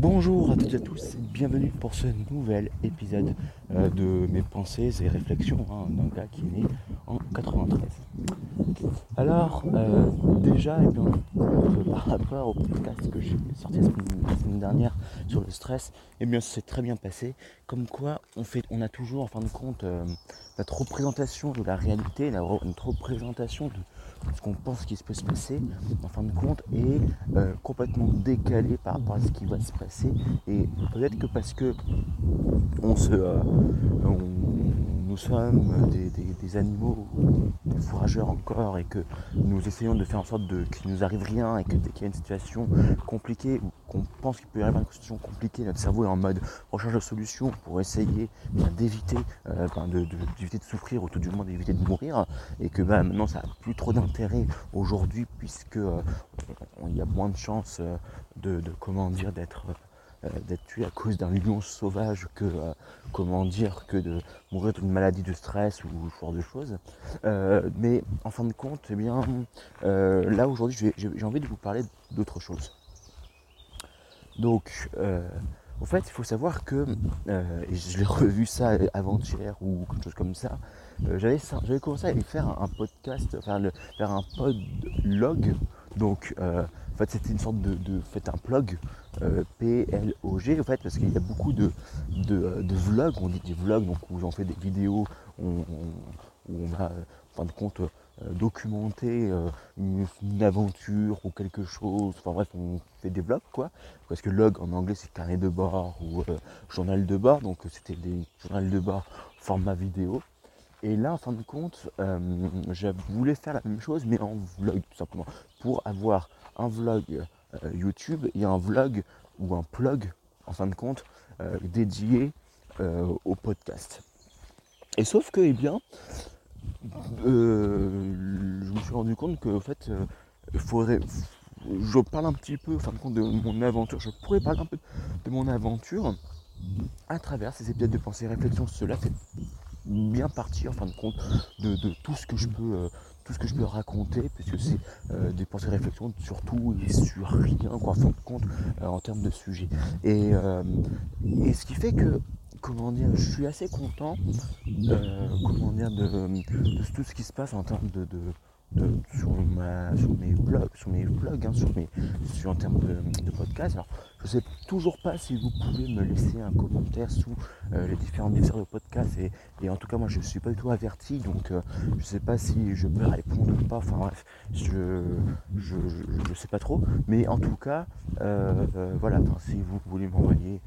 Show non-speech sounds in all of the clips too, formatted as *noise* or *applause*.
Bonjour à toutes et à tous et bienvenue pour ce nouvel épisode euh, de mes pensées et réflexions hein, d'un gars qui est né en 93. Alors, euh, déjà, eh bien, euh, par rapport au podcast que j'ai sorti la semaine, dernière sur le stress, eh bien, c'est très bien passé. Comme quoi, on, fait, on a toujours, en fin de compte, notre représentation de la réalité, notre représentation de ce qu'on pense qu'il peut se passer, en fin de compte, est euh, complètement décalé par rapport à ce qui va se passer. Et peut-être que parce que on se, euh, nous sommes des, animaux, des fourrageurs encore, et que nous essayons de faire en sorte qu'il ne nous arrive rien, et que dès qu'il y a une situation compliquée, ou qu'on pense qu'il peut y avoir une situation compliquée, notre cerveau est en mode recherche de solutions pour essayer d'éviter euh, de, de, souffrir, ou tout du moins d'éviter de mourir, et que bah, maintenant ça n'a plus trop d'intérêt aujourd'hui, puisque euh, il y a moins de chances euh, de, comment dire d'être d'être tué à cause d'un lion sauvage que euh, comment dire que de mourir d'une maladie de stress ou ce genre de choses. Euh, mais en fin de compte, eh bien là aujourd'hui j'ai envie de vous parler d'autre chose. Donc en fait il faut savoir que je l'ai revu ça avant-hier ou quelque chose comme ça. j'avais commencé à faire un podcast, le, faire un podlog. Donc en fait, c'était une sorte de, de fait un plug euh, P-L-O-G en fait parce qu'il y a beaucoup de, de, vlogs, on dit des vlogs donc où on fait des vidéos où on, a en fin de compte euh, documenté euh, une, aventure ou quelque chose, enfin bref on fait des vlogs quoi, parce que log en anglais c'est carnet de bord ou journal de bord, donc c'était des journal de bord format vidéo. Et là, en fin de compte, je voulais faire la même chose, mais en vlog, tout simplement, pour avoir un vlog euh, YouTube et un vlog ou un plug, en fin de compte, euh, dédié euh, au podcast. Et sauf que, eh bien, je me suis rendu compte que, en fait, faudrait. Je parle un petit peu, en fin de compte, de mon aventure. Je pourrais parler un peu de mon aventure à travers ces épisodes de pensée réflexion. Cela fait bien partie, en fin de compte, de, tout ce que je peux tout ce que je peux raconter, puisque c'est euh, des pensées réflexions sur tout et sur rien, quoi, en fin de compte, euh, en termes de sujet. Et, euh, et, ce qui fait que, comment dire, je suis assez content, comment dire, de, tout ce qui se passe en termes de sur, ma, sur mes blogs, sur mes vlogs, hein, sur mes, sur, en termes de, podcast. Alors, je ne sais toujours pas si vous pouvez me laisser un commentaire sous euh, les différents épisodes de podcast. Et, en tout cas, moi, je ne suis pas du tout averti, donc euh, je ne sais pas si je peux répondre ou pas. Enfin bref, je ne sais pas trop. Mais en tout cas, euh, voilà, si vous voulez m'envoyer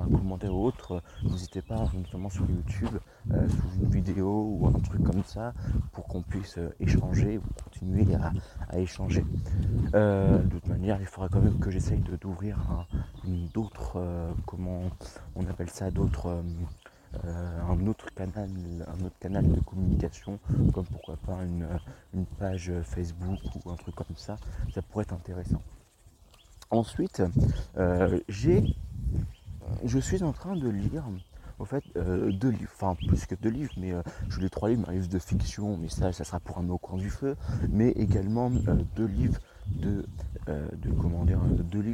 un commentaire ou autre, n'hésitez pas, notamment sur YouTube, sous une vidéo ou un truc comme ça, pour qu'on puisse échanger ou continuer à, échanger. Euh, de toute manière, il faudra quand même que j'essaye d'ouvrir d'autres, euh, comment on appelle ça, d'autres. Euh, un autre canal un autre canal de communication comme pourquoi pas une, une, page Facebook ou un truc comme ça ça pourrait être intéressant ensuite j'ai je suis en train de lire en fait, euh, deux livres, enfin plus que deux livres, mais euh, je lis trois livres, un livre de fiction, mais ça, ça sera pour un au coin du feu, mais également euh, deux livres de, de comment dire,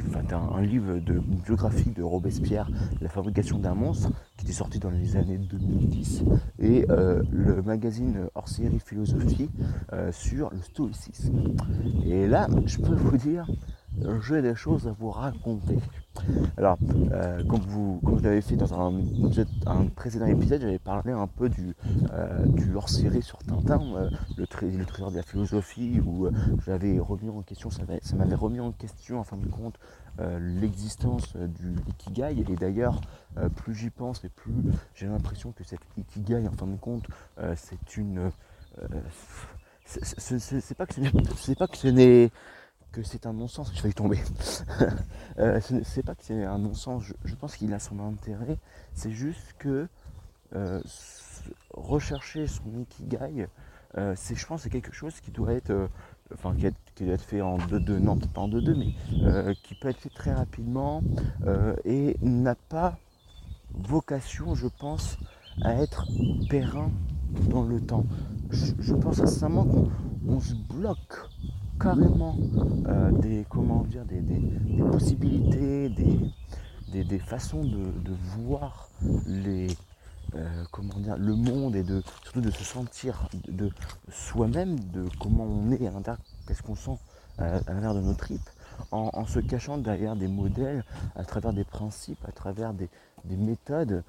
enfin un, livre de biographie de Robespierre, La fabrication d'un monstre, qui était sorti dans les années 2010, et le magazine hors série philosophie sur le stoïcisme. Et là, je peux vous dire, j'ai des choses à vous raconter. Alors, euh, comme, vous, comme je l'avais fait dans un, précédent épisode, j'avais parlé un peu du, euh, hors-série sur Tintin, euh, le, trésor de la philosophie, où j'avais remis en question, ça, m'avait remis en question en fin de compte l'existence du ikigai. Et d'ailleurs, plus j'y pense et plus j'ai l'impression que cet ikigai, en fin de compte, c'est une. c'est pas que ce n'est c'est un non-sens, je vais tomber. *laughs* euh, c'est pas que c'est un non-sens, je, pense qu'il a son intérêt, c'est juste que euh, rechercher son ikigai, euh, c'est, je pense c'est quelque chose qui doit être, enfin qui, doit être fait en 2-2, non pas en 2-2, mais qui peut être fait très rapidement et n'a pas vocation, je pense, à être périn dans le temps. Je, pense sincèrement qu'on se bloque carrément euh, des, comment dire, des, possibilités, des, des, façons de, voir les, comment dire, le monde et de, surtout de se sentir de, soi-même, de comment on est à l'intérieur, qu'est-ce qu'on sent à, l'intérieur de nos tripes, en, se cachant derrière des modèles, à travers des principes, à travers des, méthodes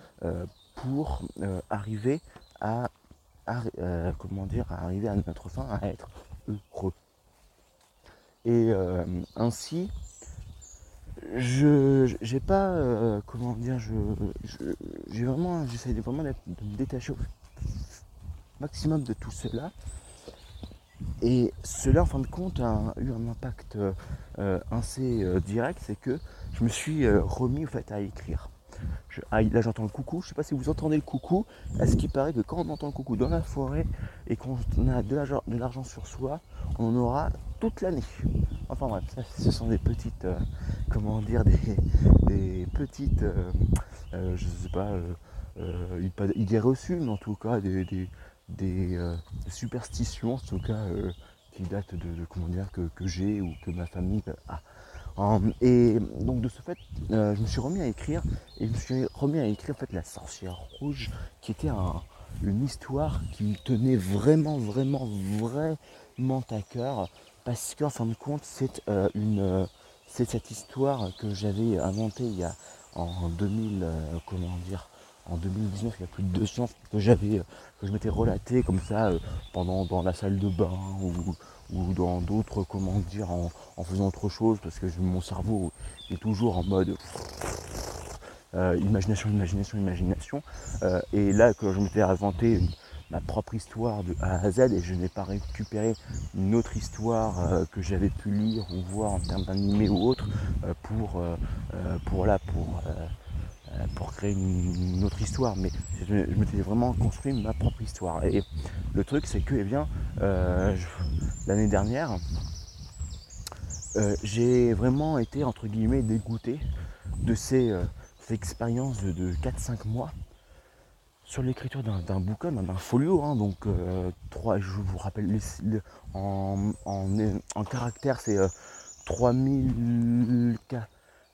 pour arriver à, comment dire, à arriver à notre fin, à être heureux. Et euh, ainsi, je j'ai pas euh, comment dire je j'ai vraiment j'essaie vraiment de me détacher au maximum de tout cela. Et cela en fin de compte a eu un impact euh, assez direct c'est que je me suis remis au fait à écrire. Ah, là j'entends le coucou, je sais pas si vous entendez le coucou. est ce qu'il paraît que quand on entend le coucou dans la forêt et qu'on a de l'argent sur soi, on en aura toute l'année. Enfin bref, *laughs* ce sont des petites, euh, comment dire, des, petites, euh, euh, je sais pas, idées reçues, mais en tout cas des, superstitions, en tout cas, qui datent de, comment dire, que, j'ai ou que ma famille a. Et donc de ce fait, je me suis remis à écrire et je me suis remis à écrire en fait la sorcière rouge, qui était une histoire qui me tenait vraiment, vraiment, vraiment à cœur parce qu'en fin de compte, c'est euh, une, euh, c'est cette histoire que j'avais inventée il y a en 2000, euh, comment dire, en 2019, il y a plus de 200 que j'avais, que je m'étais relaté comme ça pendant dans la salle de bain ou, dans d'autres, comment dire, en, faisant autre chose, parce que mon cerveau est toujours en mode imagination, imagination, imagination. et là, que je m'étais inventé ma propre histoire de A à Z et je n'ai pas récupéré une autre histoire euh, que j'avais pu lire ou voir en termes d'animé ou autre euh, pour, euh, là, pour, créer une, autre histoire. Mais je, m'étais vraiment construit ma propre histoire. Et, le truc c'est que eh bien l'année dernière j'ai vraiment été entre guillemets dégoûté de ces, expériences de 4-5 mois sur l'écriture d'un bouquin, d'un folio, hein, donc euh, je vous rappelle, en, en, caractère c'est 3000, euh,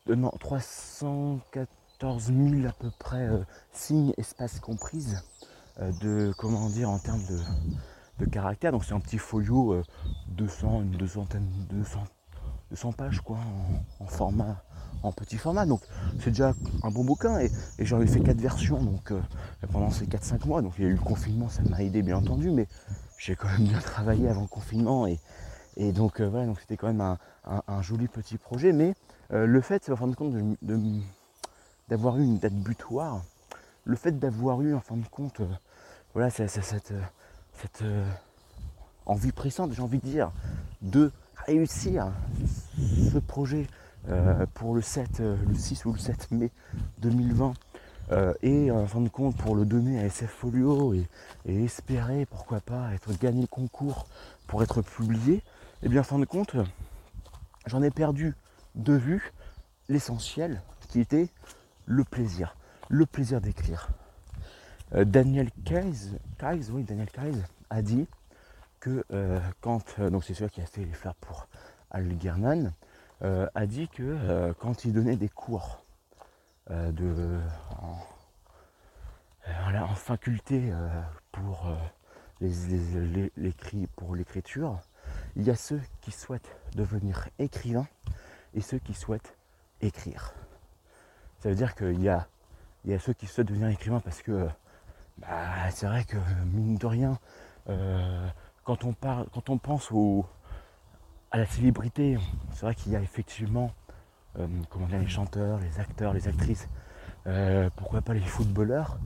euh, non, 314 000 à peu près signes, espaces comprises, de, comment dire, en termes de, de caractère, donc c'est un petit folio, 200, une centaine, 200, 200 pages quoi, en format en petit format. Donc c'est déjà un bon bouquin et, j'en ai fait quatre versions donc euh, pendant ces 4-5 mois. Donc il y a eu le confinement, ça m'a aidé bien entendu, mais j'ai quand même bien travaillé avant le confinement et, donc euh, voilà, donc c'était quand même un, joli petit projet. Mais euh, le fait, en fin de compte, d'avoir eu une date butoir, le fait d'avoir eu en fin de compte, voilà, cette, cette, cette envie pressante, j'ai envie de dire, de réussir ce projet euh, pour le 7, euh, le 6 ou le 7 mai 2020 euh, et en fin de compte pour le donner à SF Folio et, espérer pourquoi pas être gagné le concours pour être publié, et eh bien en fin de compte j'en ai perdu de vue l'essentiel qui était le plaisir, le plaisir d'écrire. Daniel Kaiz, oui, Daniel a dit que quand, donc c'est celui qui a fait les fleurs pour Al Gernan, euh, a dit que euh, quand il donnait des cours euh, de, en, faculté pour pour l'écriture, il y a ceux qui souhaitent devenir écrivains et ceux qui souhaitent écrire. Ça veut dire qu'il y a, y ceux qui souhaitent devenir écrivains parce que bah, c'est vrai que mine de rien, quand on parle, quand on pense au, à la célébrité, c'est vrai qu'il y a effectivement euh, comment dire, les chanteurs, les acteurs, les actrices, euh, pourquoi pas les footballeurs.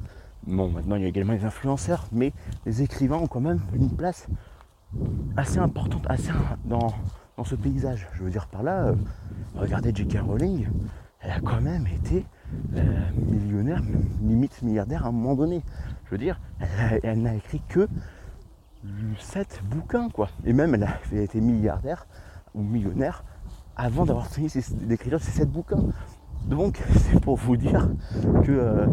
Bon, maintenant il y a également les influenceurs, mais les écrivains ont quand même une place assez importante assez dans, ce paysage. Je veux dire par là, euh, regardez J.K. Rowling, elle a quand même été millionnaire, limite milliardaire à un moment donné. Je veux dire, elle n'a écrit que 7 bouquins, quoi. Et même, elle a été milliardaire ou millionnaire avant d'avoir fini d'écrire ces 7 bouquins. Donc, *laughs* c'est pour vous dire que euh,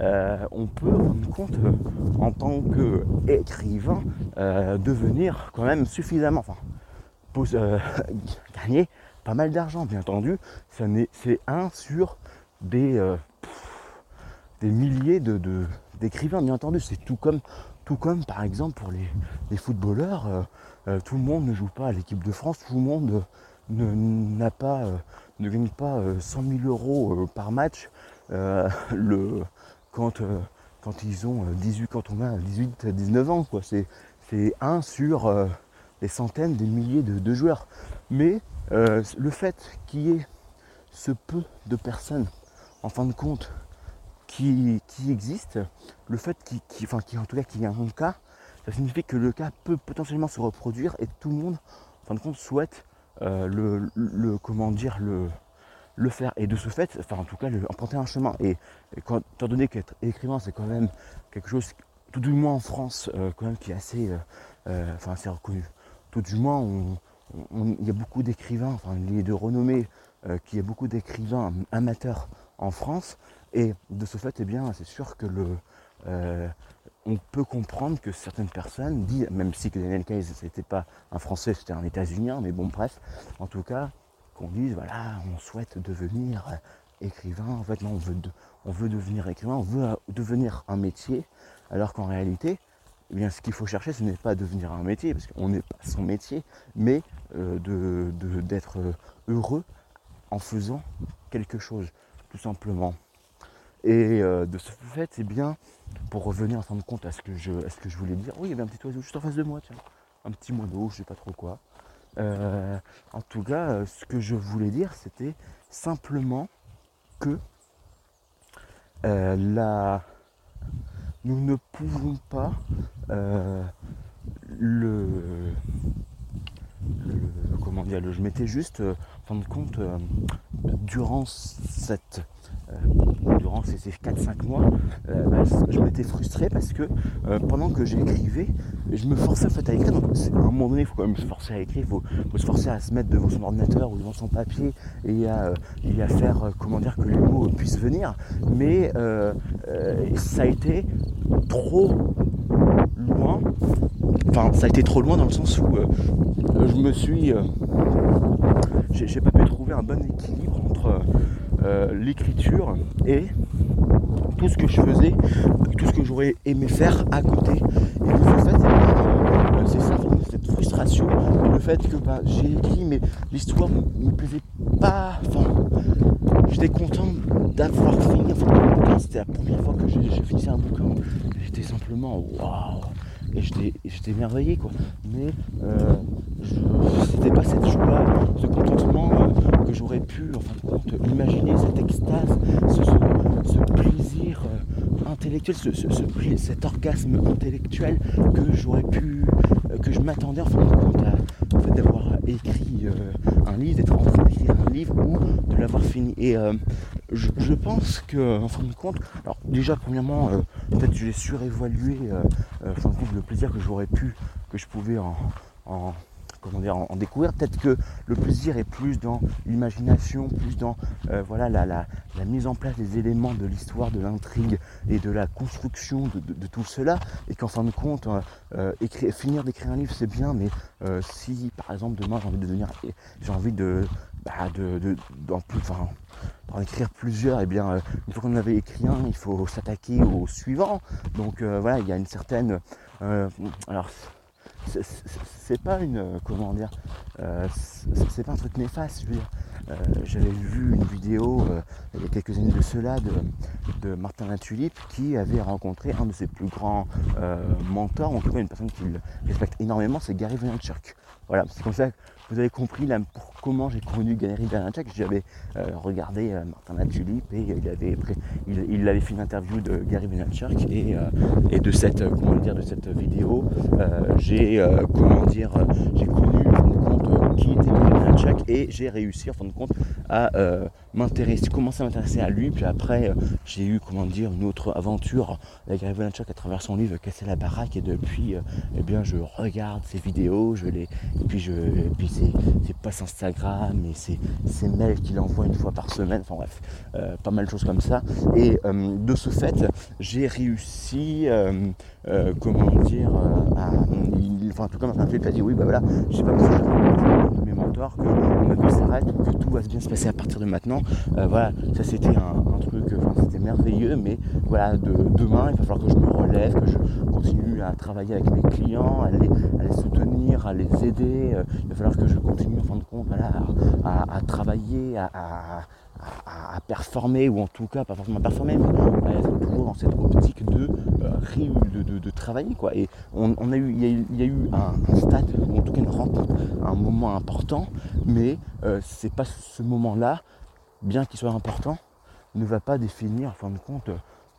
euh, on peut rendre compte euh, en tant qu'écrivain devenir quand même suffisamment, enfin, *laughs* gagner pas mal d'argent, bien entendu. C'est un sur des, des milliers de, d'écrivains, bien entendu. C'est tout comme, tout comme par exemple pour les, footballeurs, tout le monde ne joue pas à l'équipe de France, tout le monde n'a pas, ne gagne pas 100 000 euros par match quand, ils ont 18, quand on a 18, 19 ans. C'est, c'est un sur des centaines, des milliers de, joueurs. Mais le fait qu'il y ait ce peu de personnes, en fin de compte, qui, qui existent, le fait qu'il, enfin, en tout cas y ait un cas, ça signifie que le cas peut potentiellement se reproduire et tout le monde, en fin de compte, souhaite euh, le, le, le faire. Et de ce fait, enfin en tout cas, le, emprunter un chemin. Et, étant donné qu'être écrivain, c'est quand même quelque chose, tout du moins en France, euh, quand même qui est assez, euh, enfin, assez reconnu. Tout du moins, il y a beaucoup d'écrivains, enfin, il est de renommée, qu'il y a beaucoup d'écrivains amateurs en France. Et de ce fait, eh bien, c'est sûr que le, on peut comprendre que certaines personnes disent, même si Daniel Case n'était pas un Français, c'était un États-Unien, mais bon bref, en tout cas, qu'on dise voilà, on souhaite devenir écrivain, en fait non, on veut, on veut devenir écrivain, on veut devenir un métier, alors qu'en réalité, eh bien, ce qu'il faut chercher, ce n'est pas devenir un métier, parce qu'on n'est pas son métier, mais euh, d'être heureux en faisant quelque chose, tout simplement. Et euh, de ce fait, c'est bien, pour revenir en fin de compte à ce, que je, ce que je voulais dire, oui, il y avait un petit oiseau juste en face de moi, tiens, un petit moineau, je sais pas trop quoi. Euh, en tout cas, euh, ce que je voulais dire, c'était simplement que la... nous ne pouvons pas le, comment dire, le, je m'étais juste, en fin de compte, durant cette durant ces, 4-5 mois, euh, bah, je m'étais frustré parce que euh, pendant que j'écrivais, je me forçais en fait à écrire. Donc, à un moment donné, il faut quand même se forcer à écrire, il faut, se forcer à se mettre devant son ordinateur ou devant son papier et à, à faire, comment dire, que les mots puissent venir. Mais ça a été trop loin. Enfin, ça a été trop loin dans le sens où je me suis. j'ai pas pu trouver un bon équilibre entre euh, l'écriture et tout ce que je faisais, tout ce que j'aurais aimé faire à côté. Et euh, c'est ça, cette frustration, le fait que bah, j'ai écrit, mais l'histoire ne me plaisait pas. J'étais content d'avoir fini. Enfin, c'était la première fois que j'ai fini un bouquin. J'étais simplement waouh! Et j'étais émerveillé quoi. Mais euh, c'était pas cette joie, ce contentement euh, que j'aurais pu en imaginer, cette extase, ce, plaisir euh, intellectuel, cet orgasme intellectuel que j'aurais pu, que je m'attendais en fin de compte à, fait, d'avoir écrit un livre, d'être en train d'écrire un livre ou de l'avoir fini. Et je, pense que, en fin de compte, alors déjà premièrement, peut-être que je l'ai surévalué, de compte, le plaisir que j'aurais pu, que je pouvais en découvrir. Peut-être que le plaisir est plus dans l'imagination, plus dans euh, voilà, la, mise en place des éléments de l'histoire, de l'intrigue et de la construction de, tout cela. Et qu'en fin de compte, euh, euh, finir d'écrire un livre, c'est bien, mais si par exemple demain j'ai envie de devenir, j'ai envie de, bah, de, enfin, en écrire plusieurs, et eh bien, une fois qu'on avait écrit un, il faut s'attaquer au suivant. Donc voilà, il y a une certaine. alors, c'est pas une euh, comment dire euh, c'est pas un truc néfaste je veux dire euh, j'avais vu une vidéo il y a quelques années de cela de, Martin Latulippe qui avait rencontré un de ses plus grands mentors en tout cas une personne qu'il respecte énormément c'est Gary Vaynerchuk. Voilà c'est comme ça que vous avez compris là, pour comment j'ai connu Gary Vaynerchuk. J'avais regardé Martin Latulippe et il avait il, avait fait une interview de Gary Vaynerchuk et, et de cette comment dire de cette vidéo j'ai euh, comment dire, euh, j'ai connu euh, qui était Gary et j'ai réussi en fin de compte à m'intéresser, commencer à m'intéresser à lui. Puis après, j'ai eu comment dire une autre aventure avec Gary Vaynerchuk à travers son livre Casser la baraque et depuis, eh bien, je regarde ses vidéos, je les, et puis je, puis ses, posts Instagram et ses, ses mails qu'il envoie une fois par semaine. Enfin bref, pas mal de choses comme ça. Et de ce fait, j'ai réussi, comment dire, à enfin en tout cas m'a fait dit oui bah voilà, je sais pas parce que de mes mentors que ma vie s'arrête, que tout va bien se passer à partir de maintenant. Euh, voilà, ça c'était un, truc, enfin c'était merveilleux, mais voilà, de, demain il va falloir que je me relève, que je continue à travailler avec mes clients, à les, soutenir, à les aider. Euh, il va falloir que je continue compte voilà, à, travailler, à, à, performer, ou en tout cas pas forcément à performer, mais à être toujours dans cette optique de, euh, de, travailler. Quoi. Et on, a eu, il, y a eu, un, stade, ou en tout cas une rencontre, un moment important, mais euh, c'est pas ce moment-là, bien qu'il soit important, ne va pas définir en fin de compte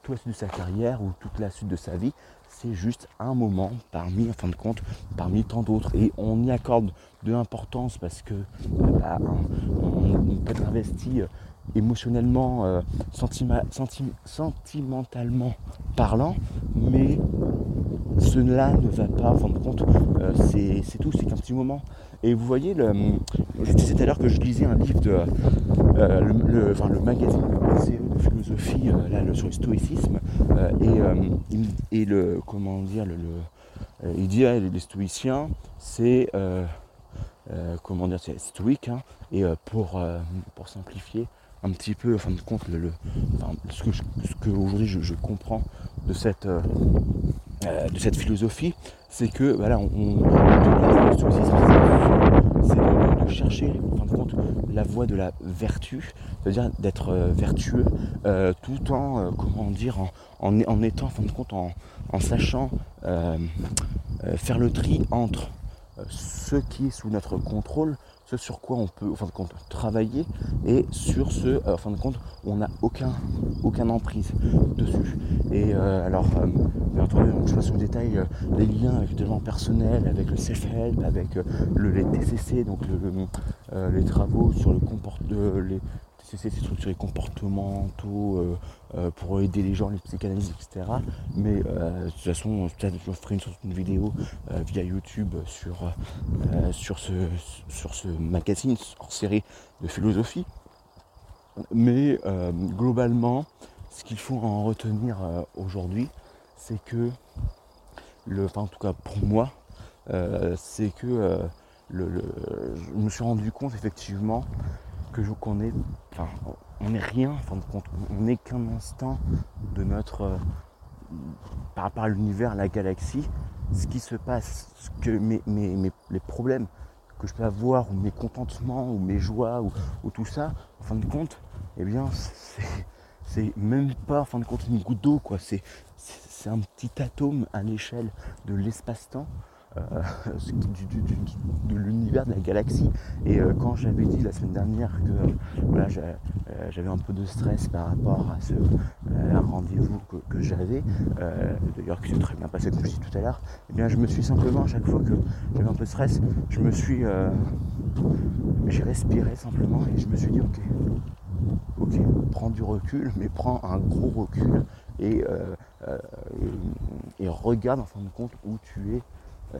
toute la suite de sa carrière ou toute la suite de sa vie. C'est juste un moment parmi, en fin de compte, parmi tant d'autres. Et on y accorde de l'importance parce que bah, on, peut être investi émotionnellement, euh, sentimentalement parlant, mais cela ne va pas, en de compte, euh, c'est tout, c'est qu'un petit moment. Et vous voyez, le, je disais tout à l'heure que je lisais un livre de euh, le, enfin, le, magazine de philosophie là, le, sur le stoïcisme, et, et, le comment dire le, il dit les stoïciens c'est comment dire c'est stoïque hein, et pour, pour simplifier un petit peu, en fin de compte, le, ce que, que aujourd'hui je, comprends de cette, euh, euh, de cette philosophie, c'est que voilà, on, c'est de, chercher en fin de compte la voie de la vertu, c'est-à-dire d'être euh, vertueux tout en comment dire en, en, étant en fin de compte en, en sachant faire le tri entre ce qui est sous notre contrôle ce sur quoi on peut, en fin de compte, travailler et sur ce, euh, en fin de compte, on n'a aucun, aucun emprise dessus. Et euh, alors, euh, je passe au détail les liens avec le développement personnel, avec le self-help, avec le, les TCC, donc les travaux sur le comportement, les c'est structurés comportementaux euh, euh, pour aider les gens, les psychanalystes, etc. Mais euh, de toute façon, je ferai une, vidéo via YouTube sur, sur, ce, sur ce magazine hors série de philosophie. Mais globalement, ce qu'il faut en retenir aujourd'hui, c'est que, le, enfin en tout cas pour moi, c'est que le, je me suis rendu compte effectivement que je connais, enfin, on n'est rien, enfin, on n'est qu'un instant de notre, euh, par rapport à l'univers, la galaxie, ce qui se passe, ce que mes, les problèmes que je peux avoir, ou mes contentements, ou mes joies, ou, tout ça, en fin de compte, eh bien, c'est même pas, en fin de compte, une goutte d'eau, quoi. C'est un petit atome à l'échelle de l'espace-temps euh, *laughs* de l'univers de la galaxie. Et euh, quand j'avais dit la semaine dernière que euh, j'avais un peu de stress par rapport à ce rendez-vous que, j'avais, d'ailleurs qui s'est très bien passé comme je dis tout à l'heure, eh bien je me suis simplement à chaque fois que j'avais un peu de stress, je me suis j'ai respiré simplement et je me suis dit ok ok prends du recul mais prends un gros recul et, et regarde en fin de compte où tu es euh,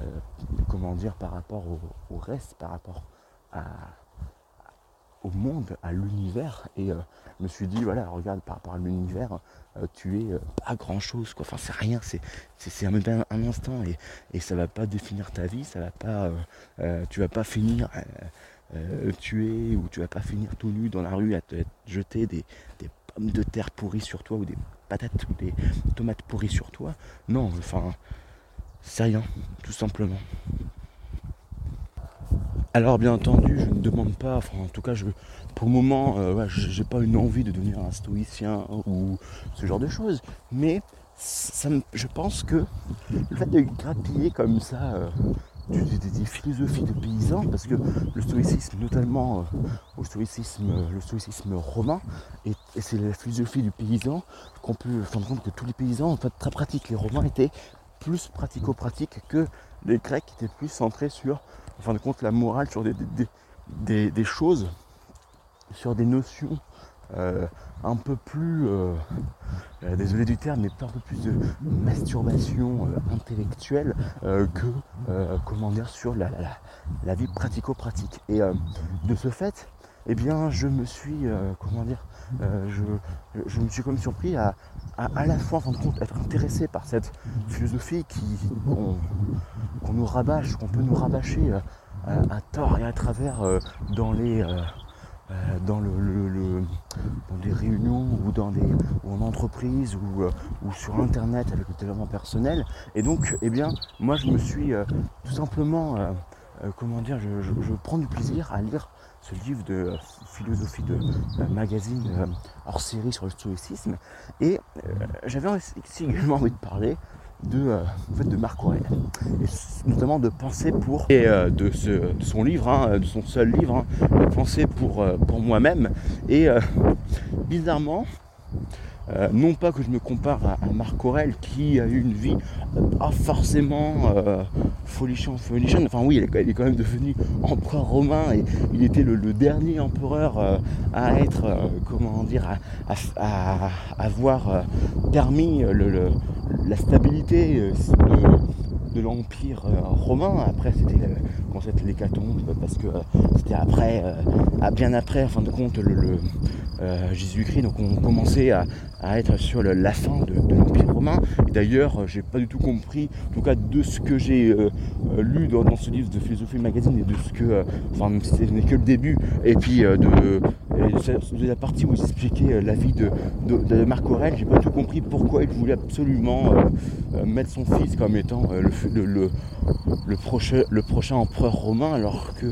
comment dire, par rapport au, reste, par rapport au monde, à l'univers. Et euh, je me suis dit, voilà, regarde, par rapport à l'univers, euh, tu es pas grand chose, quoi. Enfin, c'est rien, c'est, un, un, instant et, et ça va pas définir ta vie, ça va pas, tu vas pas finir tué ou tu vas pas finir tout nu dans la rue à te jeter des, des pommes de terre pourries sur toi ou des patates ou des tomates pourries sur toi. Non, enfin, c'est rien, tout simplement. Alors bien entendu, je ne demande pas, enfin en tout cas, je, pour le moment, euh, j'ai pas une envie de devenir un stoïcien ou ce genre de choses, mais ça je pense que le fait de grappiller comme ça euh, des, philosophies de paysans, parce que le stoïcisme, notamment euh, au stoïcisme, le stoïcisme romain, et, c'est la philosophie du paysan qu'on peut se rendre compte que tous les paysans en fait très pratiques. Les Romains étaient plus pratico-pratique que les Grecs qui étaient plus centrés sur, fin de compte, la morale, sur des, choses, sur des notions euh, un peu plus, euh, euh, désolé du terme, mais un peu plus de masturbation intellectuelle que, comment dire, sur la, la vie pratico-pratique. Et de ce fait, eh bien, je me suis, comment dire, je, je, me suis comme surpris à, à, la fois, en de compte, être intéressé par cette philosophie qui, qu'on, nous rabâche, qu'on peut nous rabâcher à tort et à travers dans les euh, des réunions ou dans des ou en entreprise ou, euh, ou, sur internet avec le développement personnel. Et donc, eh bien, moi je me suis euh, tout simplement, comment dire, je, prends du plaisir à lire ce livre de philosophie de magazine hors série sur le stoïcisme. Et j'avais également envie de parler de, euh, fait, de Marc Aurèle, et notamment de Penser pour, et euh, de, son livre, hein, de son seul livre, hein, Penser pour, euh, pour moi-même. Et bizarrement, euh, non pas que je me compare à, Marc Aurèle qui a eu une vie pas forcément euh, folichon, folichon. Enfin oui, il est, quand même devenu empereur romain et il était le, dernier empereur euh, à être, comment dire, à, avoir permis la stabilité de, l'empire romain. Après, c'était quand c'était l'hécatombe parce que c'était après, bien après, en fin de compte, le euh, Jésus-Christ. Donc on commençait à, être sur la fin de, l'Empire romain. D'ailleurs, euh, j'ai pas du tout compris, en tout cas de ce que j'ai euh, lu dans, ce livre de philosophie magazine et de ce que, enfin même si ce n'est que le début, et puis de, la partie où il expliquait la vie de, Marc Aurèle, j'ai pas du tout compris pourquoi il voulait absolument mettre son fils comme étant le, prochain, le prochain empereur romain, alors que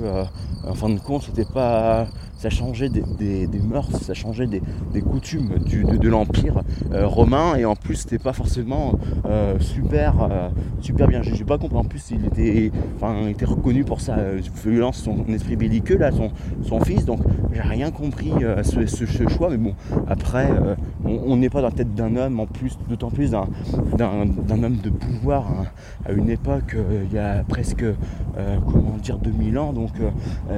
en fin de compte, c'était pas ça changeait des, mœurs, ça changeait des, coutumes de, l'Empire euh, romain, et en plus c'était pas forcément euh, super, euh, super bien. J'ai pas compris, en plus il était, enfin, était reconnu pour sa violence, son esprit belliqueux, là, son, son fils, donc j'ai rien compris à ce, choix, mais bon, après, on n'est pas dans la tête d'un homme, en plus, d'autant plus d'un homme de pouvoir hein, à une époque, il y a presque, comment dire, 2000 ans, donc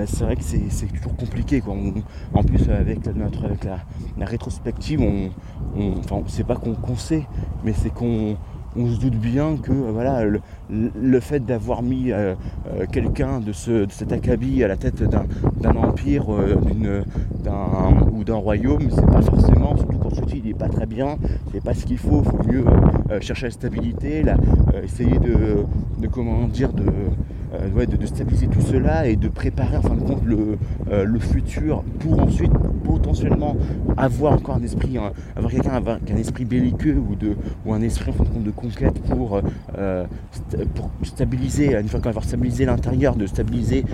c'est vrai que c'est toujours compliqué en plus, avec, notre, avec la, rétrospective, on, enfin, c'est pas qu'on sait, mais c'est qu'on on se doute bien que euh, voilà, le, fait d'avoir mis euh, euh, quelqu'un de, ce, cet acabit à la tête d'un empire ou d'un royaume, c'est pas forcément, surtout quand celui il n'est pas très bien, c'est pas ce qu'il faut, il faut mieux chercher la stabilité, essayer de, de, comment dire, de euh, de, stabiliser tout cela et de préparer en fin de compte le, euh, le futur pour ensuite potentiellement avoir encore un esprit, avoir quelqu'un qui a un esprit belliqueux ou, de, ou un esprit en fin de compte de conquête pour, euh, pour stabiliser, une fois qu'on l'intérieur, de stabiliser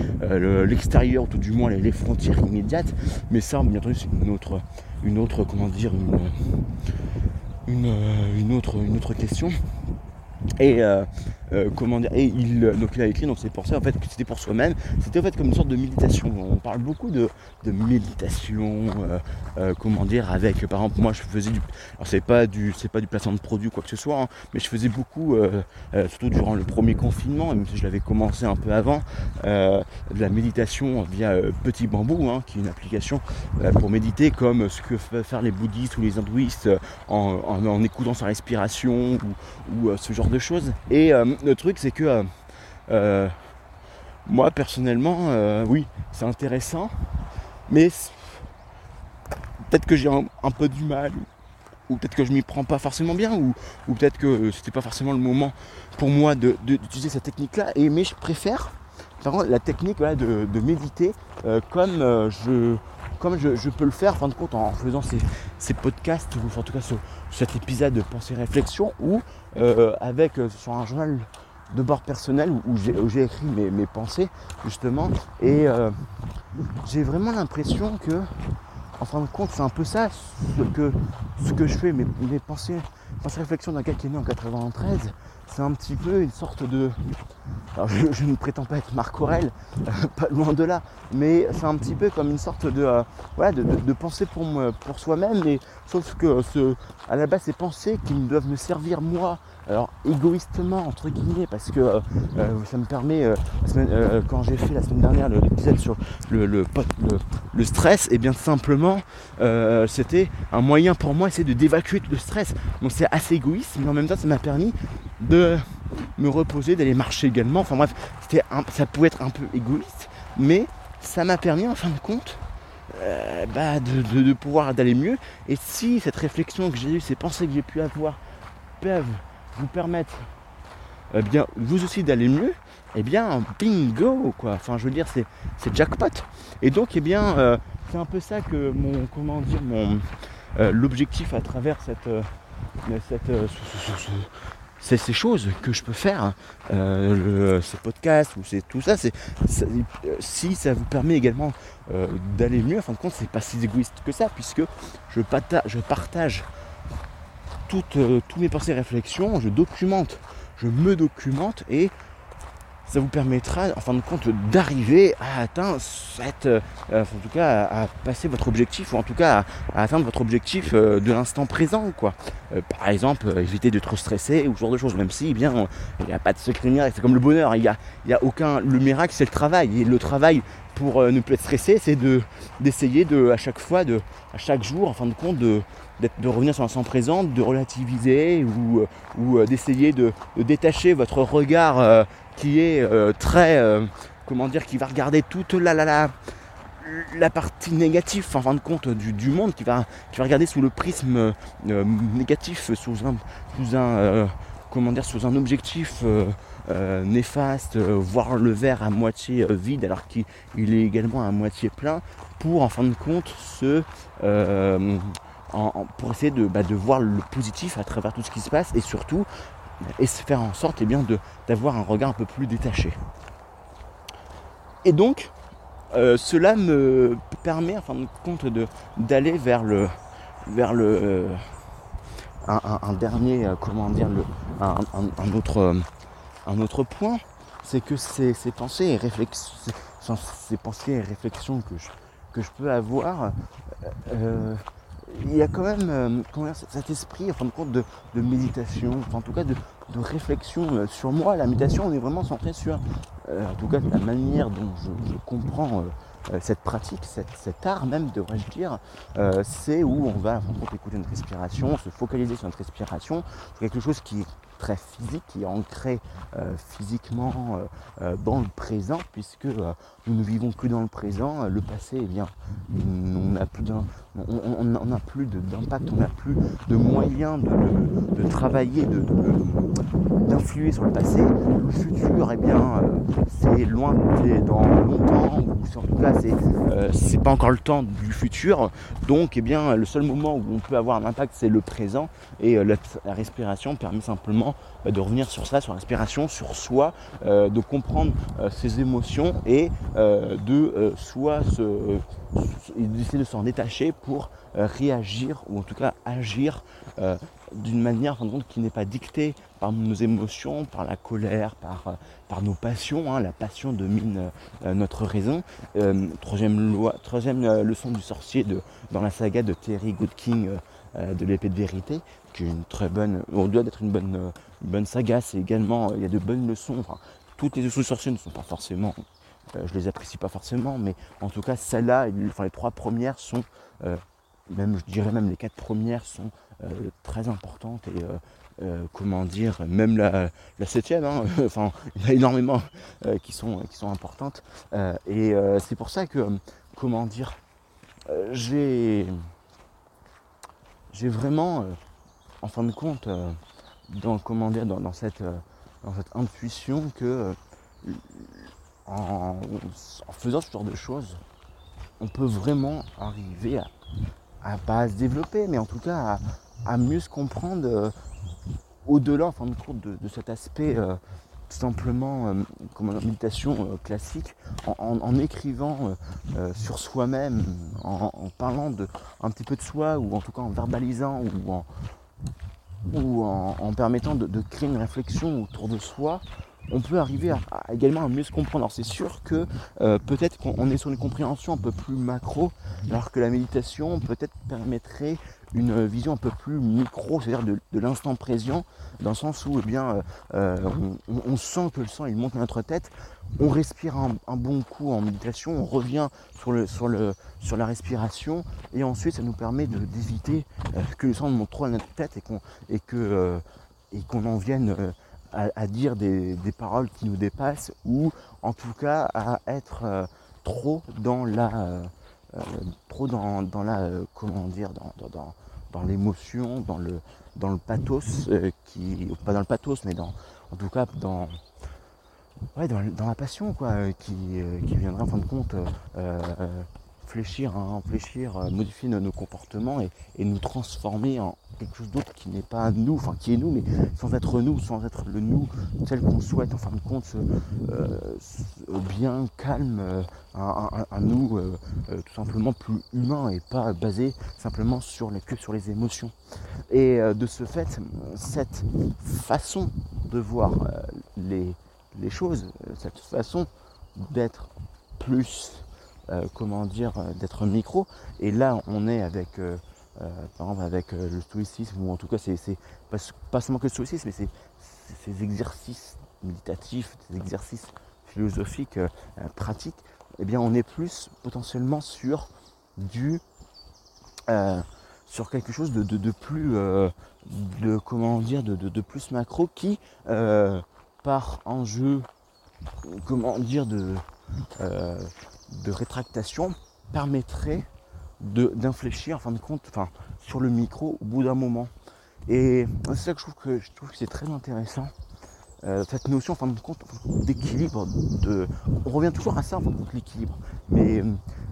l'extérieur, ou tout du moins les, frontières immédiates. Mais ça, bien entendu, c'est une autre, une autre, comment dire, une, une, autre, une autre question. Et euh, comment dire, et il, donc il a écrit, donc c'est pour ça en fait que c'était pour soi-même, c'était en fait comme une sorte de méditation. On parle beaucoup de, méditation, euh, euh, comment dire, avec par exemple moi je faisais du, alors c'est pas du, c'est pas du placement de produit quoi que ce soit, hein, mais je faisais beaucoup, surtout durant le premier confinement, même si je l'avais commencé un peu avant, de la méditation via Petit Bambou, hein, qui est une application pour méditer comme ce que peuvent faire les bouddhistes ou les hindouistes en, écoutant sa respiration ou, ou ce genre de choses. Et le truc, c'est que euh, euh, moi, personnellement, euh, oui, c'est intéressant, mais peut-être que j'ai un, peu du mal, ou peut-être que je m'y prends pas forcément bien, ou, peut-être que c'était pas forcément le moment pour moi d'utiliser cette technique-là. Et mais je préfère la technique de, méditer comme je peux le faire en fin de compte en faisant ces, podcasts ou en tout cas cet épisode de pensée réflexion ou avec sur un journal de bord personnel où, j'ai écrit mes, pensées justement. Et euh, j'ai vraiment l'impression que en fin de compte c'est un peu ça ce que, ce que je fais mes, mes pensées pensées réflexion d'un gars qui est né en 93 c'est un petit peu une sorte de alors je, ne prétends pas être Marc Aurel, *laughs* pas loin de là, mais c'est un petit peu comme une sorte de, euh, de, pensée pour, soi-même, sauf que ce, à la base ces pensées qui doivent me servir moi alors égoïstement entre guillemets parce que euh, euh, ça me permet euh, quand j'ai fait la semaine dernière l'épisode sur le, le, le, stress et eh bien simplement c'était un moyen pour moi essayer de d'évacuer le stress donc c'est assez égoïste mais en même temps ça m'a permis de me reposer d'aller marcher également enfin bref c'était ça pouvait être un peu égoïste mais ça m'a permis en fin de compte bah, de, pouvoir d'aller mieux. Et si cette réflexion que j'ai eue, ces pensées que j'ai pu avoir peuvent vous permettre eh bien, vous aussi d'aller mieux, eh bien, bingo, quoi. Enfin, je veux dire, c'est, jackpot. Et donc, eh bien, euh, c'est un peu ça que mon, comment dire, mon, euh, l'objectif à travers cette, euh, cette ces choses que je peux faire, ces podcasts ou c'est tout ça, c'est si ça vous permet également d'aller mieux, en fin de compte, c'est pas si égoïste que ça, puisque je, je partage toutes, tous mes pensées et réflexions, je documente je me documente et ça vous permettra en fin de compte d'arriver à atteindre cette, euh, en tout cas à, passer votre objectif ou en tout cas à, atteindre votre objectif euh, de l'instant présent quoi. Euh, par exemple éviter de trop stresser ou ce genre de choses même si bien il n'y a pas de secret miracle c'est comme le bonheur il n'y a, y a aucun le miracle c'est le travail et le travail pour ne plus être stressé c'est de d'essayer de à chaque fois de à chaque jour en fin de compte de de revenir sur l'instant présent, de relativiser ou, euh, euh, d'essayer de, détacher votre regard euh, qui est très, comment dire, qui va regarder toute la, la, la, la partie négative, en fin de compte, du, monde, qui va, qui va regarder sous le prisme négatif, sous un, sous un comment dire, sous un objectif néfaste, voir le verre à moitié vide alors qu'il est également à moitié plein, pour en fin de compte se pour essayer bah, de, voir le positif à travers tout ce qui se passe et surtout et faire en sorte eh bien, d'avoir un regard un peu plus détaché. Et donc, euh, cela me permet en fin de compte d'aller vers le euh, un, dernier euh, comment dire un, autre un autre point c'est que ces, pensées et réflexions ces pensées et réflexions que je, que je peux avoir il y a quand même euh, cet esprit en fin de compte de, méditation, en tout cas de, réflexion euh, sur moi. La méditation, on est vraiment centré sur, euh, en tout cas, la manière dont je, comprends cette pratique, cet art même, devrais-je dire, c'est où on va en fin de compte écouter notre respiration, se focaliser sur notre respiration, quelque chose qui physique, est ancré physiquement dans le présent, puisque nous ne vivons que dans le présent. Le passé, eh bien, on n'a plus d'impact, on n'a plus de moyens de, travailler, d'influer sur le passé. Le futur, eh bien, euh, c'est loin, dans longtemps, ou en tout cas, euh, c'est pas encore le temps du futur. Donc, eh bien, le seul moment où on peut avoir un impact, c'est le présent. Et euh, la, respiration permet simplement de revenir sur ça, sur la respiration, sur soi, de comprendre ses émotions et de soit d'essayer de s'en détacher pour euh, réagir ou en tout cas agir euh, d'une manière qui n'est pas dictée par nos émotions, par la colère, par, euh, nos passions. Hein. La passion domine notre raison. troisième, leçon du sorcier dans la saga de Terry Goodking de l'épée de vérité, qui est une très bonne, on doit d'être une bonne, bonne saga. C'est également, il y a de bonnes leçons. Enfin, toutes les leçons du sorcier ne sont pas forcément je les apprécie pas forcément, mais en tout cas, celles-là, enfin, les trois premières sont même je dirais même les quatre premières sont euh, très importantes et euh, euh, comment dire, même la, septième, hein, *laughs* enfin il y en a énormément qui, sont, qui sont importantes. et c'est pour ça que, comment dire, j'ai j'ai vraiment, en fin de compte, dans, comment dire, dans, cette, intuition que en, faisant ce genre de choses, on peut vraiment arriver à à pas se développer, mais en tout cas à, mieux se comprendre euh, au-delà en fin de compte de, cet aspect euh, simplement euh, comme une méditation classique, en, écrivant sur soi-même, en, parlant de, un petit peu de soi, ou en tout cas en verbalisant, ou en, ou en, permettant de, créer une réflexion autour de soi, on peut arriver à, également à mieux se comprendre. C'est sûr que euh, peut-être qu'on est sur une compréhension un peu plus macro, alors que la méditation peut-être permettrait une vision un peu plus micro, c'est-à-dire de, l'instant présent, dans le sens où eh bien, euh, on, sent que le sang il monte dans notre tête, on respire un, bon coup en méditation, on revient sur, la respiration, et ensuite ça nous permet d'éviter euh, que le sang monte trop dans notre tête et qu'on en vienne à, dire des, paroles qui nous dépassent ou en tout cas à être euh, trop dans la, euh, trop dans, la comment dire dans, dans, l'émotion, dans le, dans le pathos, qui, pas dans le pathos, mais dans, en tout cas dans, ouais, dans, la passion quoi, qui, qui viendrait en fin de compte fléchir, hein, euh, modifier nos, comportements et, nous transformer en quelque chose d'autre qui n'est pas nous, enfin qui est nous, mais sans être nous, sans être le nous tel qu'on souhaite, en fin de compte, euh, bien calme, euh, un, nous tout simplement plus humain et pas basé simplement sur les, sur les émotions. Et de ce fait, cette façon de voir les, les choses, cette façon d'être plus comment dire, euh, d'être micro. Et là, on est avec, euh, par exemple, avec le stoïcisme, ou en tout cas, c'est pas, seulement que le stoïcisme, mais c'est ces exercices méditatifs, ces exercices philosophiques, pratiques, eh bien, on est plus potentiellement sur du sur quelque chose de, plus de comment dire de, de plus macro qui par enjeu comment dire de de rétractation permettrait d'infléchir en fin de compte sur le micro au bout d'un moment. Et c'est ça que je trouve que je trouve que c'est très intéressant. Euh, cette notion en fin de compte d'équilibre, de, on revient toujours à ça en fin de compte l'équilibre, mais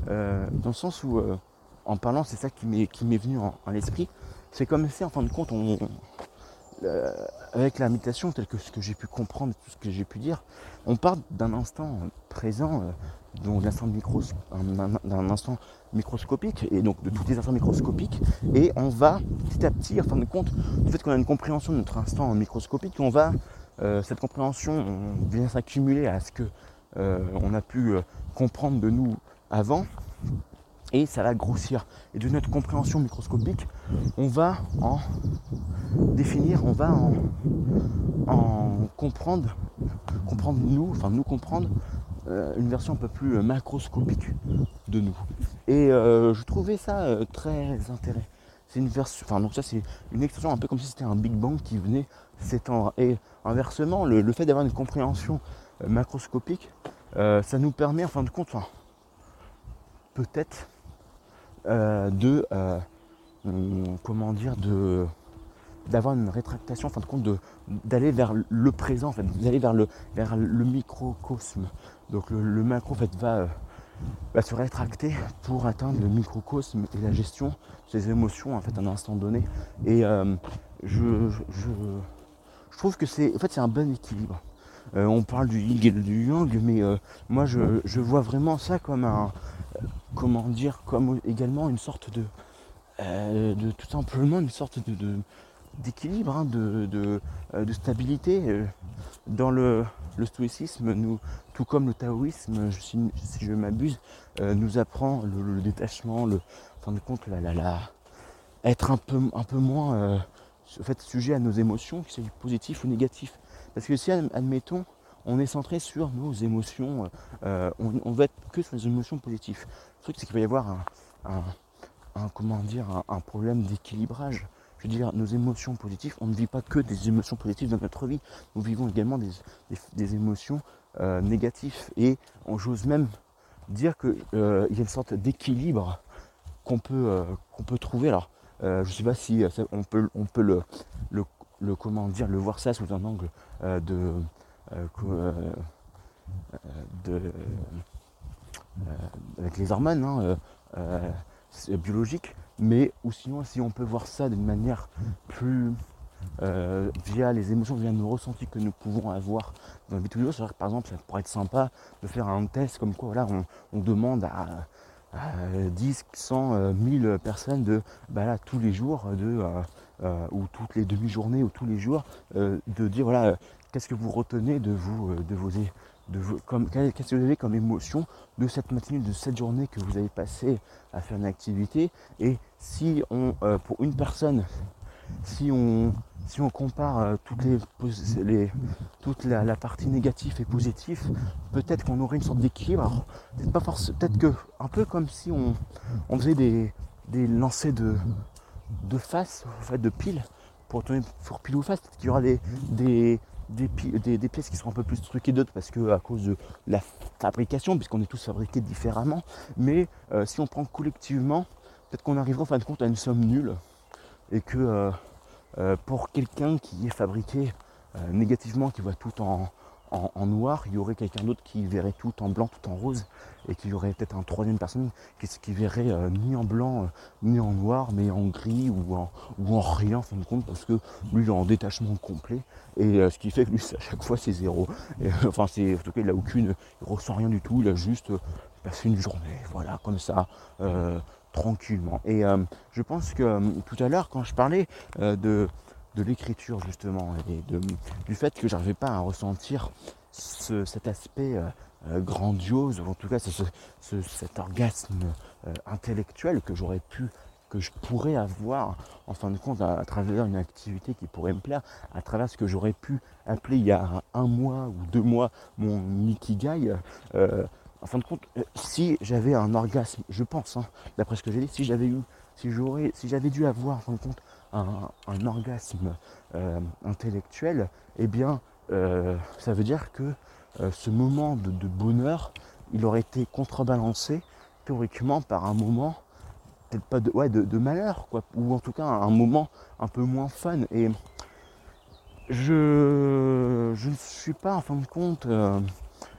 euh, dans le sens où euh, en parlant c'est ça qui m'est venu en, l'esprit, c'est comme si en fin de compte on, avec la méditation telle que ce que j'ai pu comprendre, tout ce que j'ai pu dire, on part d'un instant présent d'un instant microscopique et donc de tous les instants microscopiques et on va petit à petit en fin de compte du fait qu'on a une compréhension de notre instant microscopique on va euh, cette compréhension vient s'accumuler à ce que euh, on a pu euh, comprendre de nous avant et ça va grossir. Et de notre compréhension microscopique on va en définir on va en, en comprendre comprendre nous enfin nous comprendre une version un peu plus euh, macroscopique de nous. Et euh, je trouvais ça très intéressant. C'est une version, enfin donc ça c'est une extension un peu comme si c'était un Big Bang qui venait s'étendre. Et inversement, le, fait d'avoir une compréhension macroscopique, ça nous permet en fin de compte, peut-être de comment dire de d'avoir une rétractation, en fin de compte, d'aller vers le présent, en fait, d'aller vers le, vers le microcosme. Donc le, macro en fait, va, va, se rétracter pour atteindre le microcosme et la gestion de ses émotions en fait, à un instant donné. Et euh, je, je, je, trouve que c'est en fait, un bon équilibre. Euh, on parle du yin et du yang, mais euh, moi je, je, vois vraiment ça comme un, comment dire, comme également une sorte de, de tout simplement une sorte de d'équilibre, hein, de, euh, de, stabilité. Euh, dans le, stoïcisme, tout comme le taoïsme, si, je m'abuse, euh, nous apprend le, détachement, le, en fin de compte, la, la, être un peu, moins sujet à nos émotions, que c'est positif ou négatif. Parce que si, admettons, on est centré sur nos émotions, on, on va être que sur les émotions positives. Le truc, c'est qu'il va y avoir un, un problème d'équilibrage je veux dire, nos émotions positives, on ne vit pas que des émotions positives dans notre vie, nous vivons également des, émotions euh, négatives. Et j'ose même dire qu'il euh, y a une sorte d'équilibre qu'on peut, euh, peut trouver. Alors, je ne sais pas si on peut, on peut le, le, comment dire, le voir ça sous un angle de, de avec les hormones hein, biologiques mais ou sinon si on peut voir ça d'une manière plus euh, via les émotions, via nos ressentis que nous pouvons avoir dans la vie tous les jours. Par exemple, ça pourrait être sympa de faire un test comme quoi voilà, on, demande à, 10, 100, 1000 personnes de bah là, tous les jours, de, euh, euh, ou toutes les demi-journées, ou tous les jours, de dire voilà, qu'est-ce que vous retenez de, vous, de vos qu'est-ce que vous avez comme émotion de cette matinée, de cette journée que vous avez passé à faire une activité? Et si on, euh, pour une personne, si on, si on compare euh, toutes les, toute la, partie négative et positive, peut-être qu'on aurait une sorte d'équilibre. Peut-être pas peut-être que un peu comme si on, on faisait des, des lancers de, de face, en fait, de pile, pour tourner pour pile ou face. Peut-être qu'il y aura des des, pièces qui seront un peu plus truquées d'autres parce que à cause de la fabrication, puisqu'on est tous fabriqués différemment. Mais euh, si on prend collectivement, peut-être qu'on arrivera en fin de compte à une somme nulle et que euh, euh, pour quelqu'un qui est fabriqué négativement, qui voit tout en, en, noir, il y aurait quelqu'un d'autre qui verrait tout en blanc, tout en rose, et qu'il y aurait peut-être un troisième personne qui, verrait euh, ni en blanc, euh, ni en noir, mais en gris ou en, ou en rien, en fin de compte, parce que lui, il est en détachement complet, et euh, ce qui fait que lui, à chaque fois, c'est zéro. enfin, c'est, en tout cas, il a aucune, il ressent rien du tout, il a juste passé une journée, voilà, comme ça, tranquillement. Et je pense que tout à l'heure, quand je parlais de de l'écriture justement et du fait que j'arrivais pas à ressentir cet aspect euh, euh, grandiose, ou en tout cas cet orgasme euh, intellectuel que j'aurais pu, que je pourrais avoir en fin de compte à, travers une activité qui pourrait me plaire, à travers ce que j'aurais pu appeler il y a un mois ou deux mois mon ikigai. en fin de compte, si j'avais un orgasme, je pense, hein, d'après ce que j'ai dit, si j'avais eu, si j'aurais, si j'avais dû avoir en fin de compte un, orgasme euh, intellectuel, eh bien, euh, ça veut dire que euh, ce moment de, bonheur, il aurait été contrebalancé théoriquement par un moment peut-être pas de, malheur, quoi, ou en tout cas un moment un peu moins fun. Et je, ne suis pas en fin de compte,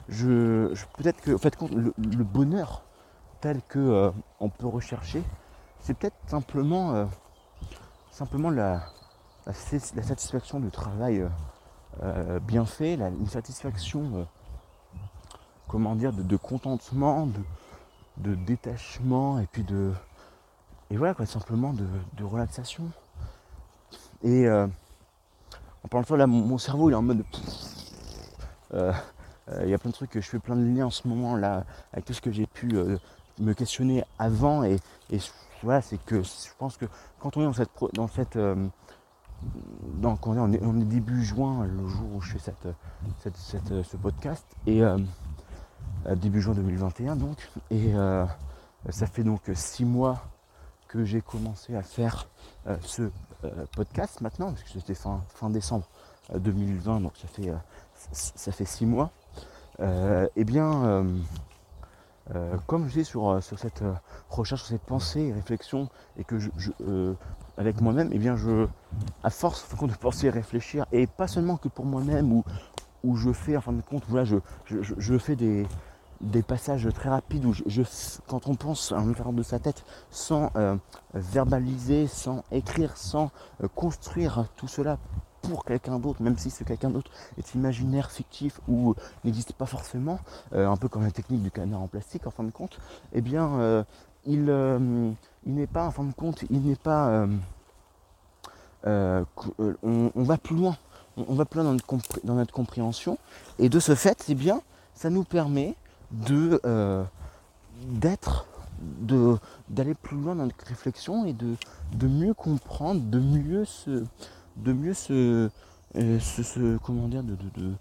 je, peut-être que le, le bonheur tel que on peut rechercher, c'est peut-être simplement simplement la, la, satisfaction du travail euh, euh, bien fait, une satisfaction, euh, comment dire, de, contentement, de, détachement et puis de. Et voilà simplement de, relaxation. Et en parlant de ça, là, mon, cerveau il est en mode. Il y a plein de trucs je fais plein de liens en ce moment là avec tout ce que j'ai pu me questionner avant et, voilà, c'est que je pense que quand on est dans cette, dans cette euh, on, est, début juin, le jour où je fais cette, euh, ce podcast, et euh, début juin 2021 donc, et ça fait donc six mois que j'ai commencé à faire ce podcast maintenant, parce que c'était fin, fin décembre 2020, donc ça fait ça fait six mois. et eh bien euh, comme je dis sur, euh, sur cette euh, recherche, sur cette pensée réflexion, et que je, avec moi-même, et eh bien je, à force de penser et réfléchir, et pas seulement que pour moi-même, où, où je fais, en fin de compte, voilà, je, je, fais des, des passages très rapides où je, quand on pense à l'intérieur de sa tête sans verbaliser, sans écrire, sans construire tout cela pour quelqu'un d'autre, même si ce quelqu'un d'autre est imaginaire, fictif ou n'existe pas forcément, euh, un peu comme la technique du canard en plastique en fin de compte, eh bien euh, il, euh, il n'est pas en fin de compte, il n'est pas on, va plus loin, on, va plus loin dans notre, dans notre, compréhension, et de ce fait, eh bien, ça nous permet de d'être d'aller plus loin dans notre réflexion et de, de mieux comprendre, de mieux se, de mieux se, euh, comment dire, euh,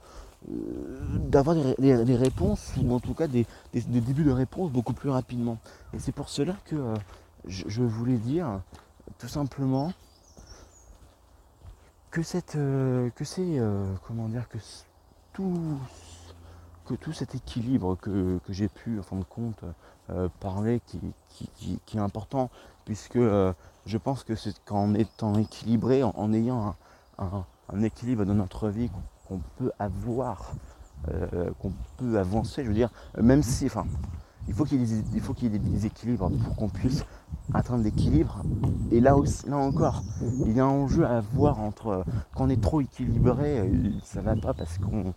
d'avoir des, réponses ou en tout cas des, débuts de réponses beaucoup plus rapidement. Et c'est pour cela que euh, je, voulais dire tout simplement que cette que c'est comment dire que tout que tout cet équilibre que, j'ai pu en fin de compte parler qui, est important puisque je pense que c'est qu'en étant équilibré, en, ayant un, équilibre dans notre vie qu'on peut avoir, euh, qu'on peut avancer, je veux dire, même si, enfin, il faut qu'il y, ait des déséquilibres pour qu'on puisse atteindre l'équilibre. Et là, aussi, là encore, il y a un enjeu à voir entre quand on est trop équilibré, euh, ça va pas parce qu'on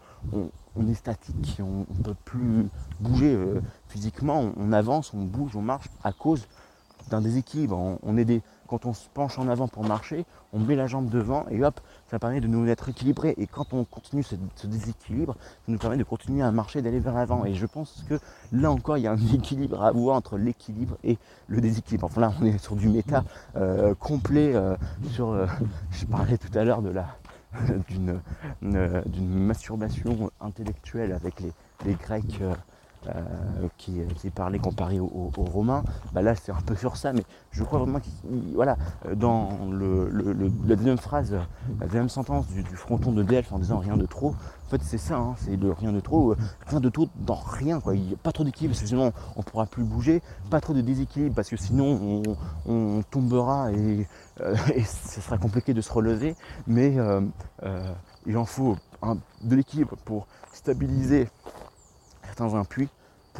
est statique, on ne peut plus bouger euh, physiquement, on, avance, on bouge, on marche à cause d'un déséquilibre. on est des, quand on se penche en avant pour marcher, on met la jambe devant et hop, ça permet de nous être équilibré. Et quand on continue ce, déséquilibre, ça nous permet de continuer à marcher, d'aller vers l'avant. Et je pense que là encore, il y a un *laughs* équilibre à avoir entre l'équilibre et le déséquilibre. Enfin là, on est sur du méta euh, complet. Euh, sur, euh, *laughs* je parlais tout à l'heure de la *laughs* d'une masturbation intellectuelle avec les, Grecs qui, qui, parlait comparé aux, Romains, bah là c'est un peu sur ça, mais je crois vraiment que voilà, dans le, la deuxième phrase, la deuxième sentence du, fronton de Delphes en disant rien de trop, en fait c'est ça, hein, c'est le rien de trop, rien de trop dans rien, quoi. il n'y a pas trop d'équilibre parce que sinon on ne pourra plus bouger, pas trop de déséquilibre parce que sinon on, tombera et, *laughs* et, ce sera compliqué de se relever, mais il en faut de l'équilibre pour stabiliser certains appuis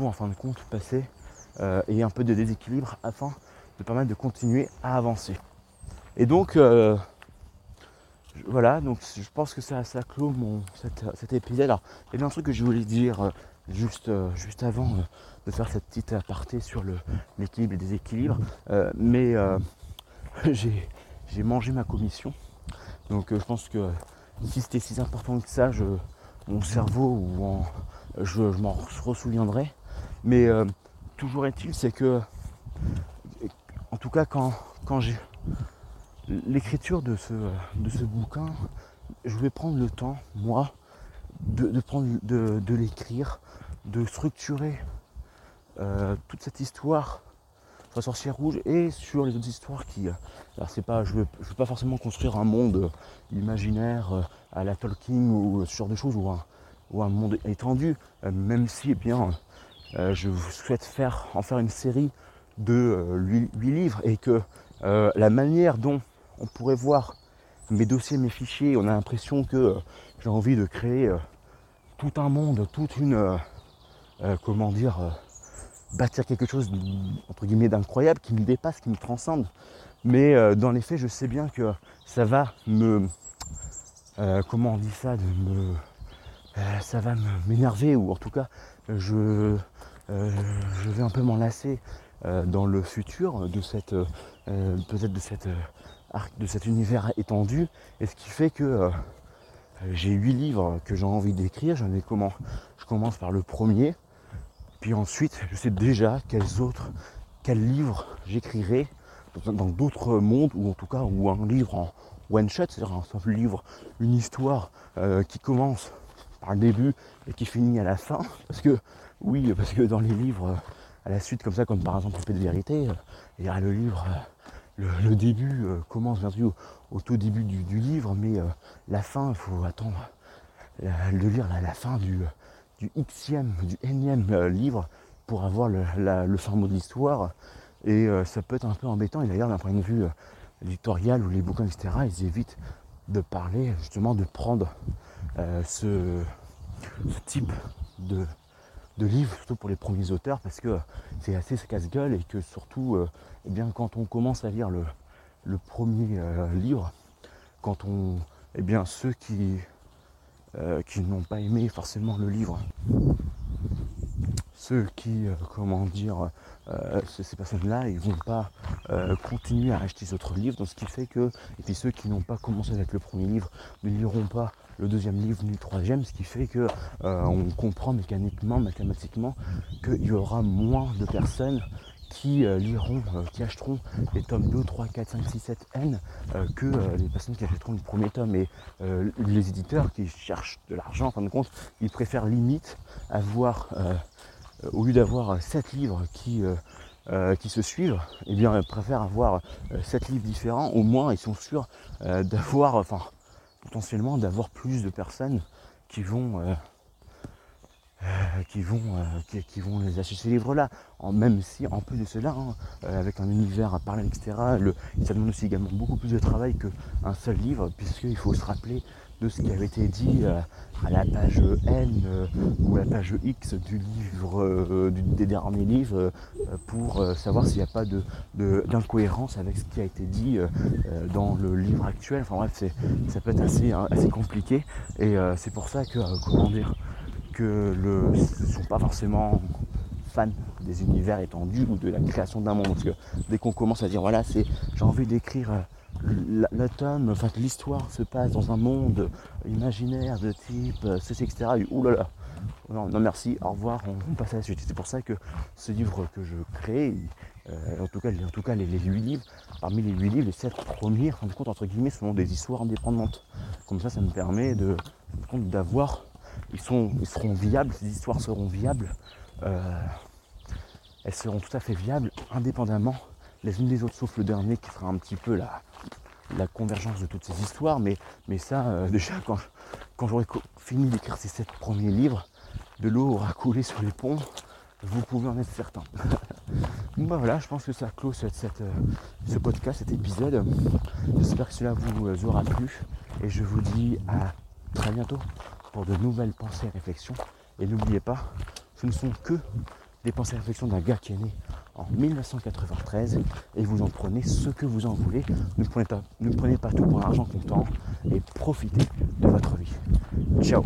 en fin de compte passer euh, et un peu de déséquilibre afin de permettre de continuer à avancer. Et donc euh, voilà, donc je pense que ça, ça clôt mon, cet, épisode. Alors il y avait un truc que je voulais dire euh, juste, juste avant de faire cette petite aparté sur l'équilibre et le déséquilibre, mais *laughs* j'ai mangé ma commission. Donc je pense que si c'était si important que ça, je, mon cerveau ou je, m'en ressouviendrai. Mais euh, toujours est-il, c'est que, en tout cas, quand, quand j'ai l'écriture de ce, de ce bouquin, je vais prendre le temps, moi, de, prendre, de, l'écrire, de structurer euh, toute cette histoire sur la sorcière rouge et sur les autres histoires qui. Euh, alors c'est pas. Je veux, veux pas forcément construire un monde imaginaire à la Tolkien ou ce genre de choses ou un, ou un monde étendu, même si eh bien, je souhaite faire, en faire une série de 8, euh, livres et que la manière dont on pourrait voir mes dossiers, mes fichiers, on a l'impression que j'ai envie de créer tout un monde, toute une, comment dire, bâtir quelque chose entre guillemets d'incroyable qui me dépasse, qui me transcende. Mais dans les faits, je sais bien que ça va me, comment on dit ça, euh, ça va m'énerver ou en tout cas je, euh, je vais un peu m'enlacer euh, dans le futur de cette peut-être de cette de cet univers étendu et ce qui fait que j'ai huit livres que j'ai envie d'écrire. J'en ai comment je commence par le premier puis ensuite je sais déjà quels autres quels livres j'écrirai dans d'autres mondes ou en tout cas ou un livre en one shot c'est-à-dire un simple livre une histoire qui commence par le début et qui finit à la fin. Parce que, oui, parce que dans les livres, à la suite, comme ça, comme par exemple Paix de vérité, il y a le livre, le, début euh, commence bien sûr au, tout début du, livre, mais euh, la fin, il faut attendre de lire la, fin du, du xème, du euh, livre pour avoir le, mot de l'histoire. Et ça peut être un peu embêtant. Et d'ailleurs, d'un point de vue éditorial ou les bouquins, etc., ils évitent de parler, justement, de prendre euh, ce, type de, livre, surtout pour les premiers auteurs, parce que c'est assez casse-gueule et que surtout, euh, eh bien, quand on commence à lire le, premier euh, livre, quand on, eh bien, ceux qui, qui n'ont pas aimé forcément le livre, ceux qui, comment dire, ces personnes-là, ils vont pas continuer à acheter d'autres livres, donc ce qui fait que, et puis ceux qui n'ont pas commencé avec le premier livre ne liront pas le deuxième livre le troisième, ce qui fait que euh, on comprend mécaniquement, mathématiquement, qu'il y aura moins de personnes qui euh, liront, euh, qui achèteront les tomes 2, 3, 4, 5, 6, 7, N que les personnes qui achèteront le premier tome. Et les éditeurs qui cherchent de l'argent, en fin de compte, ils préfèrent limite avoir, au lieu d'avoir 7 livres qui, qui se suivent, eh bien, ils préfèrent avoir 7 livres différents. Au moins, ils sont sûrs d'avoir, enfin, potentiellement d'avoir plus de personnes qui vont euh, euh, qui vont euh, qui, vont les acheter ces livres là même si en plus de cela hein, avec un univers à parler etc ça demande aussi également beaucoup plus de travail qu'un seul livre puisqu'il faut se rappeler de ce qui avait été dit à la page N ou à la page X du livre des derniers livres pour savoir s'il n'y a pas d'incohérence avec ce qui a été dit dans le livre actuel. Enfin bref, ça peut être assez, hein, assez compliqué et c'est pour ça que comment dire que le, ne sont pas forcément fans des univers étendus ou de la création d'un monde. Parce que dès qu'on commence à dire voilà, c'est j'ai envie d'écrire l'atome, enfin l'histoire se passe dans un monde imaginaire de type euh, ceci, etc. Ouh là là, non, merci, au revoir, on, passe à la suite. C'est pour ça que ce livre que je crée, euh, en tout cas, en tout cas les, les 8 livres, parmi les 8 livres, les 7 premiers, en compte, entre guillemets, sont des histoires indépendantes. Comme ça, ça me permet de d'avoir, ils, sont, ils seront viables, ces histoires seront viables euh, elles seront tout à fait viables indépendamment les unes des autres, sauf le dernier qui fera un petit peu la, la convergence de toutes ces histoires. Mais, ça, euh, *laughs* déjà, quand, quand j'aurai fini d'écrire ces sept premiers livres, de l'eau aura coulé sur les ponts, vous pouvez en être certain. *laughs* bah voilà, je pense que ça clôt cette, euh, ce podcast, cet épisode. J'espère que cela vous euh, aura plu et je vous dis à très bientôt pour de nouvelles pensées et réflexions. Et n'oubliez pas, ce ne sont que des pensées réflexions d'un gars qui est né en 1993 et vous en prenez ce que vous en voulez. Ne prenez pas, ne prenez pas tout pour l'argent comptant et profitez de votre vie. Ciao